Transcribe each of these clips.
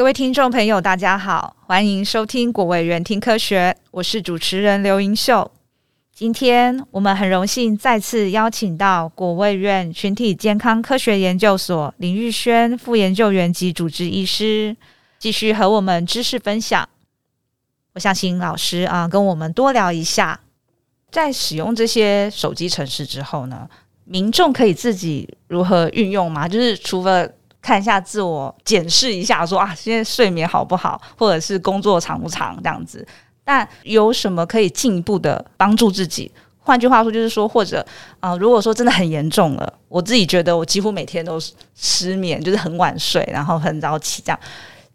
各位听众朋友，大家好，欢迎收听国卫院听科学，我是主持人刘盈秀。今天我们很荣幸再次邀请到国卫院群体健康科学研究所林玉轩副研究员及主治医师，继续和我们知识分享。我想请老师啊，跟我们多聊一下，在使用这些手机程式之后呢，民众可以自己如何运用吗？就是除了看一下自我检视一下说，啊，现在睡眠好不好，或者是工作长不长这样子。但有什么可以进一步的帮助自己？换句话说，就是说，或者啊、如果说真的很严重了，我自己觉得我几乎每天都失眠，就是很晚睡，然后很早起这样。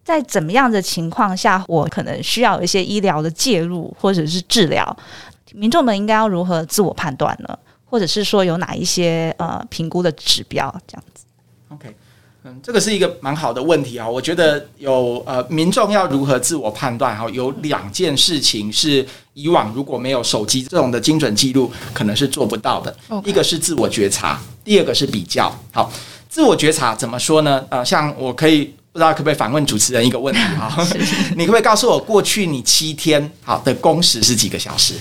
在怎么样的情况下，我可能需要一些医疗的介入或者是治疗？民众们应该要如何自我判断呢？或者是说有哪一些呃评估的指标这样子？OK。嗯，这个是一个蛮好的问题啊。我觉得有呃，民众要如何自我判断哈，有两件事情是以往如果没有手机这种的精准记录，可能是做不到的。一个是自我觉察，第二个是比较。好，自我觉察怎么说呢？呃，像我可以不知道可不可以反问主持人一个问题啊？你可不可以告诉我，过去你七天好的工时是几个小时？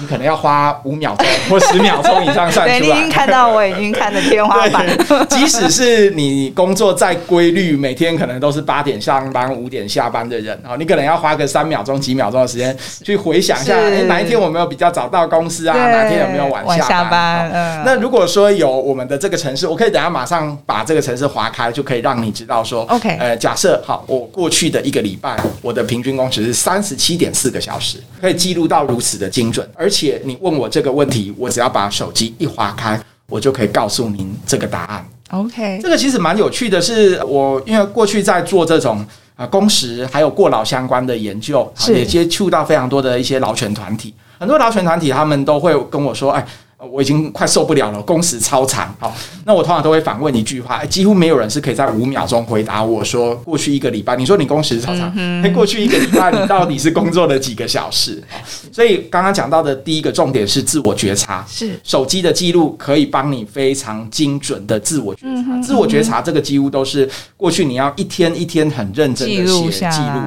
你可能要花五秒钟 或十秒钟以上算 出来。对，你已经看到我已经看的天花板。即使是你工作再规律，每天可能都是八点上班、五点下班的人，你可能要花个三秒钟、几秒钟的时间去回想一下，哎，哪一天我没有比较早到公司啊？哪天有没有晚下班？嗯那如果说有我们的这个城市，我可以等下马上把这个城市划开，就可以让你知道说，OK，呃，假设好，我过去的一个礼拜，我的平均工时是三十七点四个小时，可以记录到如此的精准。而且你问我这个问题，我只要把手机一划开，我就可以告诉您这个答案。OK，这个其实蛮有趣的是，是我因为过去在做这种啊工时还有过劳相关的研究，也接触到非常多的一些劳权团体，很多劳权团体他们都会跟我说，哎。我已经快受不了了，工时超长。好，那我通常都会反问一句话，几乎没有人是可以在五秒钟回答我说，过去一个礼拜，你说你工时超长，哎，过去一个礼拜你到底是工作了几个小时？所以刚刚讲到的第一个重点是自我觉察，是手机的记录可以帮你非常精准的自我觉察。自我觉察这个几乎都是过去你要一天一天很认真的写记录。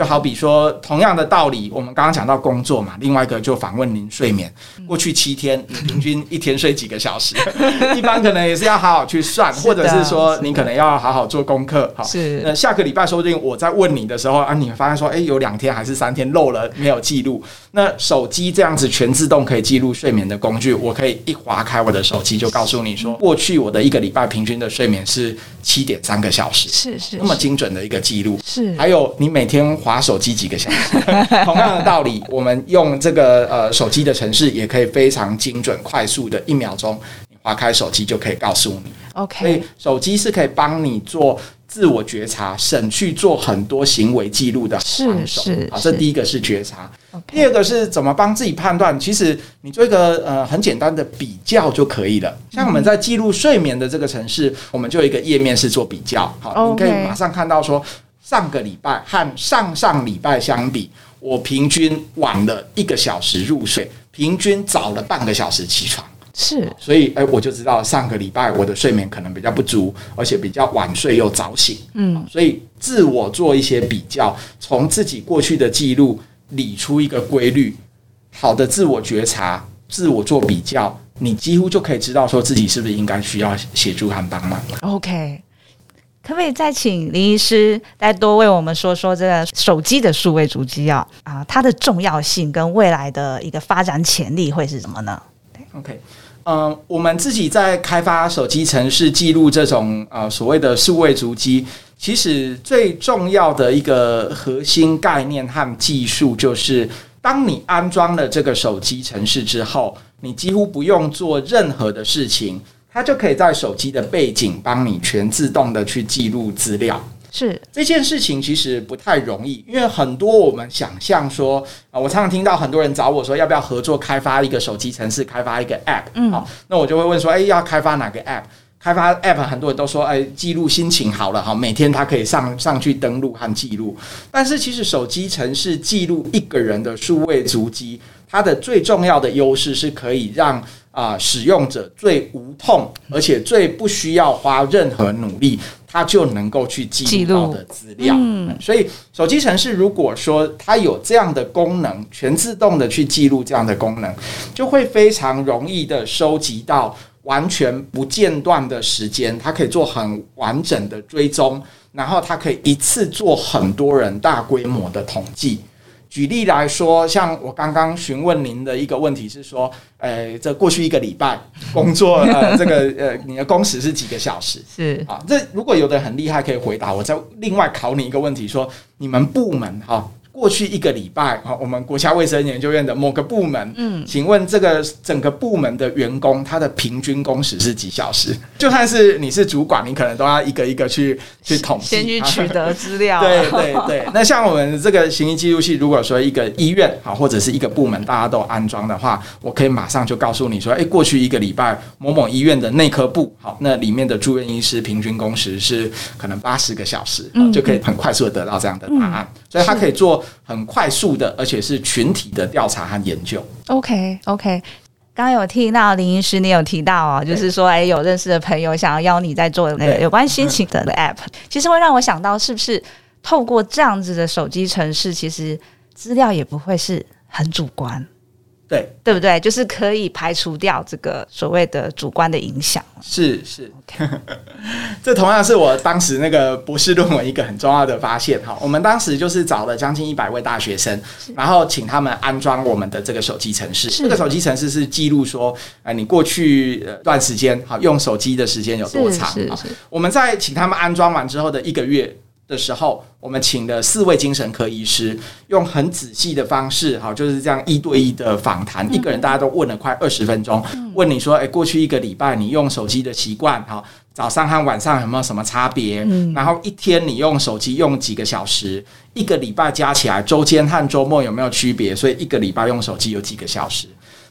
就好比说，同样的道理，我们刚刚讲到工作嘛，另外一个就访问您睡眠，过去七天 你平均一天睡几个小时？一般可能也是要好好去算，或者是说你可能要好好做功课。好，是。那下个礼拜说不定我在问你的时候啊，你发现说，哎，有两天还是三天漏了没有记录。那手机这样子全自动可以记录睡眠的工具，我可以一划开我的手机就告诉你说，过去我的一个礼拜平均的睡眠是七点三个小时，是是，那么精准的一个记录。是，还有你每天。滑手机几个小时，同样的道理，我们用这个呃手机的城市也可以非常精准、快速的一秒钟，你划开手机就可以告诉你。OK，所以手机是可以帮你做自我觉察，省去做很多行为记录的。是是，好，这第一个是觉察。第二个是怎么帮自己判断？其实你做一个呃很简单的比较就可以了。像我们在记录睡眠的这个城市，我们就有一个页面是做比较。好.你可以马上看到说。上个礼拜和上上礼拜相比，我平均晚了一个小时入睡，平均早了半个小时起床。是，所以哎，我就知道上个礼拜我的睡眠可能比较不足，而且比较晚睡又早醒。嗯，所以自我做一些比较，从自己过去的记录理出一个规律，好的自我觉察，自我做比较，你几乎就可以知道说自己是不是应该需要协助和帮忙。OK。可不可以再请林医师再多为我们说说这个手机的数位足迹啊啊，它的重要性跟未来的一个发展潜力会是什么呢？OK，嗯、我们自己在开发手机城市记录这种呃所谓的数位足迹，其实最重要的一个核心概念和技术就是，当你安装了这个手机城市之后，你几乎不用做任何的事情。它就可以在手机的背景帮你全自动的去记录资料。是这件事情其实不太容易，因为很多我们想象说啊，我常常听到很多人找我说要不要合作开发一个手机城市，开发一个 App。嗯，好，那我就会问说，哎，要开发哪个 App？开发 App 很多人都说，哎，记录心情好了哈，每天他可以上上去登录和记录。但是其实手机城市记录一个人的数位足迹，它的最重要的优势是可以让。啊、呃，使用者最无痛，而且最不需要花任何努力，它就能够去记录到的资料。嗯，所以手机城市如果说它有这样的功能，全自动的去记录这样的功能，就会非常容易的收集到完全不间断的时间，它可以做很完整的追踪，然后它可以一次做很多人大规模的统计。举例来说，像我刚刚询问您的一个问题是说，呃，这过去一个礼拜工作，呃，这个呃，你的工时是几个小时？是啊，这如果有的很厉害可以回答，我再另外考你一个问题，说你们部门哈。过去一个礼拜，哈，我们国家卫生研究院的某个部门，嗯，请问这个整个部门的员工，他的平均工时是几小时？就算是你是主管，你可能都要一个一个去去统计，先去取得资料。对对对。那像我们这个行医记录器，如果说一个医院啊，或者是一个部门，大家都安装的话，我可以马上就告诉你说，哎，过去一个礼拜某某医院的内科部，好，那里面的住院医师平均工时是可能八十个小时，就可以很快速的得到这样的答案，所以他可以做。很快速的，而且是群体的调查和研究。OK，OK，刚刚有听到林医师，你有提到哦，就是说，哎，有认识的朋友想要邀你在做那个有关心情的 App，其实会让我想到，是不是透过这样子的手机城市，其实资料也不会是很主观。对，对不对？就是可以排除掉这个所谓的主观的影响。是是，Okay. 这同样是我当时那个博士论文一个很重要的发现。哈，我们当时就是找了将近一百位大学生，然后请他们安装我们的这个手机程式。这个手机程式是记录说，哎，你过去一段时间好用手机的时间有多长？是是是。我们在请他们安装完之后的一个月的时候，我们请了四位精神科医师，用很仔细的方式，哈，就是这样一对一的访谈，一个人大家都问了快二十分钟，问你说，诶，过去一个礼拜你用手机的习惯，哈，早上和晚上有没有什么差别？然后一天你用手机用几个小时？一个礼拜加起来，周间和周末有没有区别？所以一个礼拜用手机有几个小时？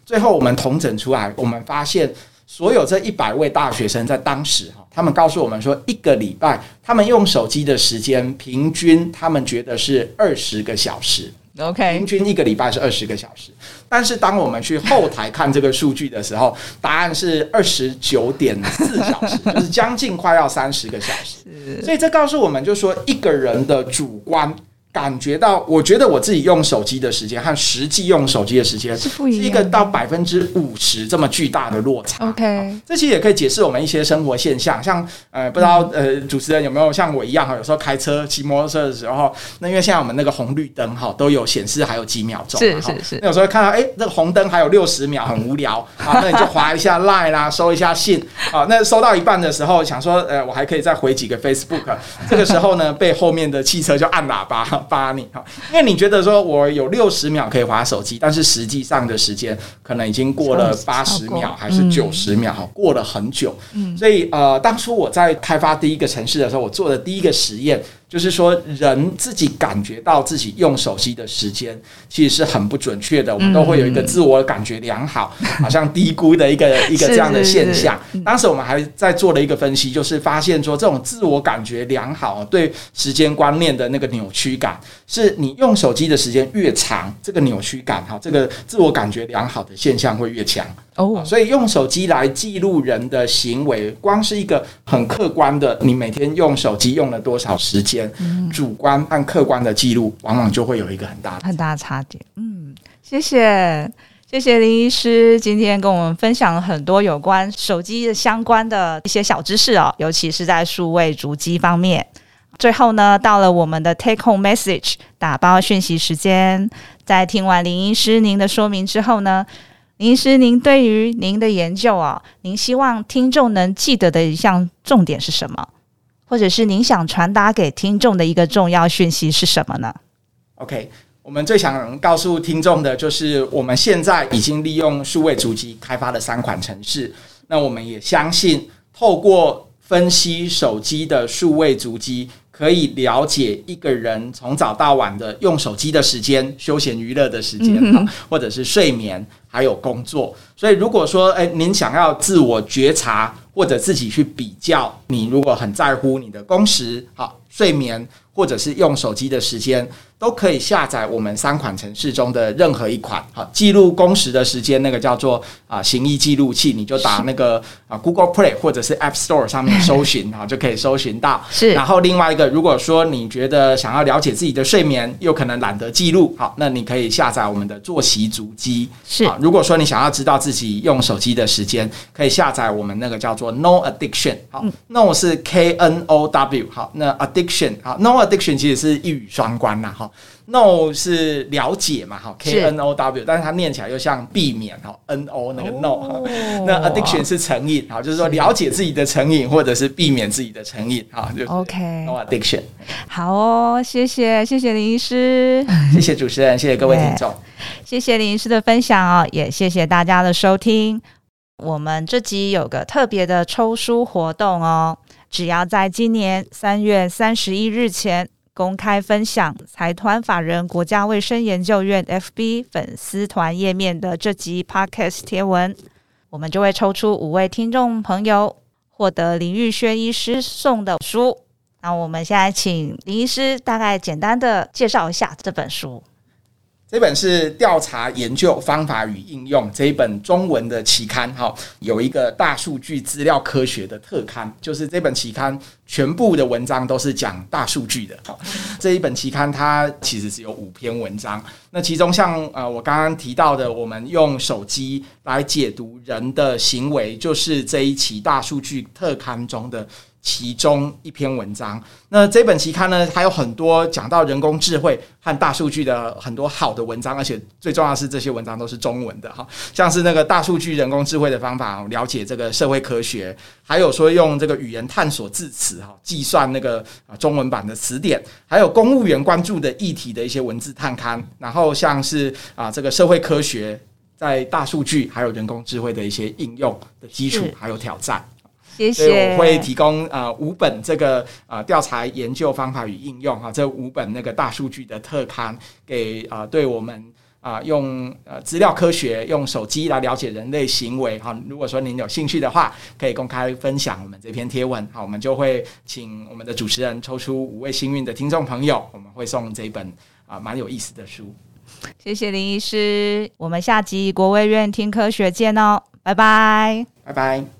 最后我们统整出来，我们发现。所有这一百位大学生在当时哈，他们告诉我们说，一个礼拜他们用手机的时间平均，他们觉得是二十个小时。OK，平均一个礼拜是二十个小时。但是当我们去后台看这个数据的时候，答案是二十九点四小时，就是将近快要三十个小时。所以这告诉我们，就是说一个人的主观。感觉到，我觉得我自己用手机的时间和实际用手机的时间是一个到百分之五十这么巨大的落差。OK，这其实也可以解释我们一些生活现象，像呃，不知道呃，主持人有没有像我一样哈，有时候开车骑摩托车的时候，那因为现在我们那个红绿灯哈都有显示还有几秒钟，是是是，那有时候看到哎，那个红灯还有六十秒，很无聊啊，那你就划一下 Line 啦，收一下信啊，那收到一半的时候想说，呃，我还可以再回几个 Facebook，这个时候呢，被后面的汽车就按喇叭。发你哈，因为你觉得说我有六十秒可以划手机，但是实际上的时间可能已经过了八十秒还是九十秒哈，过了很久。嗯，所以呃，当初我在开发第一个城市的时候，我做的第一个实验。就是说，人自己感觉到自己用手机的时间其实是很不准确的。我们都会有一个自我感觉良好，好像低估的一个一个这样的现象。当时我们还在做了一个分析，就是发现说，这种自我感觉良好对时间观念的那个扭曲感，是你用手机的时间越长，这个扭曲感哈，这个自我感觉良好的现象会越强。哦，所以用手机来记录人的行为，光是一个很客观的，你每天用手机用了多少时间，主观和客观的记录，往往就会有一个很大的很大的差别。嗯，谢谢谢谢林医师今天跟我们分享了很多有关手机的相关的一些小知识哦，尤其是在数位足迹方面。最后呢，到了我们的 Take Home Message 打包讯息时间，在听完林医师您的说明之后呢，林医师，您对于您的研究啊，您希望听众能记得的一项重点是什么？或者是您想传达给听众的一个重要讯息是什么呢？OK，我们最想告诉听众的就是，我们现在已经利用数位主机开发了三款程式。那我们也相信，透过分析手机的数位足迹。可以了解一个人从早到晚的用手机的时间、休闲娱乐的时间，嗯、或者是睡眠，还有工作。所以，如果说，诶，您想要自我觉察，或者自己去比较，你如果很在乎你的工时、好睡眠，或者是用手机的时间，都可以下载我们三款程式中的任何一款，好，记录工时的时间，那个叫做啊行医记录器，你就打那个啊 Google Play 或者是 App Store 上面搜寻啊，就可以搜寻到。是。然后另外一个，如果说你觉得想要了解自己的睡眠，又可能懒得记录，好，那你可以下载我们的作息足迹。是。如果说你想要知道自己用手机的时间，可以下载我们那个叫做 No Addiction。好，No 是 K N O W。好，那 Addiction 好，No Addiction 其实是一语双关呐，哈。No 是了解嘛，哈，K N O W，但是它念起来又像避免哈，N O 那个 No，、哦、那 Addiction 是成瘾，哈，就是说了解自己的成瘾，或者是避免自己的成瘾，哈，就 OK No Addiction。好哦，谢谢谢谢林医师，谢谢主持人，谢谢各位听众，谢谢林医师的分享哦，也谢谢大家的收听。我们这集有个特别的抽书活动哦，只要在今年三月三十一日前。公开分享财团法人国家卫生研究院 FB 粉丝团页面的这集 Podcast 贴文，我们就会抽出五位听众朋友获得林玉轩医师送的书。那我们现在请林医师大概简单的介绍一下这本书。这本是调查研究方法与应用这一本中文的期刊，哈，有一个大数据资料科学的特刊，就是这本期刊全部的文章都是讲大数据的。哈，这一本期刊它其实只有五篇文章，那其中像呃我刚刚提到的，我们用手机来解读人的行为，就是这一期大数据特刊中的。其中一篇文章，那这本期刊呢，还有很多讲到人工智慧和大数据的很多好的文章，而且最重要的是这些文章都是中文的哈，像是那个大数据人工智慧的方法，了解这个社会科学，还有说用这个语言探索字词哈，计算那个啊中文版的词典，还有公务员关注的议题的一些文字探刊，然后像是啊这个社会科学在大数据还有人工智慧的一些应用的基础还有挑战。谢谢。所以我会提供呃五本这个呃调查研究方法与应用哈，这五本那个大数据的特刊给啊、呃、对我们啊、呃、用呃资料科学用手机来了解人类行为哈。如果说您有兴趣的话，可以公开分享我们这篇贴文好，我们就会请我们的主持人抽出五位幸运的听众朋友，我们会送这一本啊蛮、呃、有意思的书。谢谢林医师，我们下集国卫院听科学见哦，拜拜，拜拜。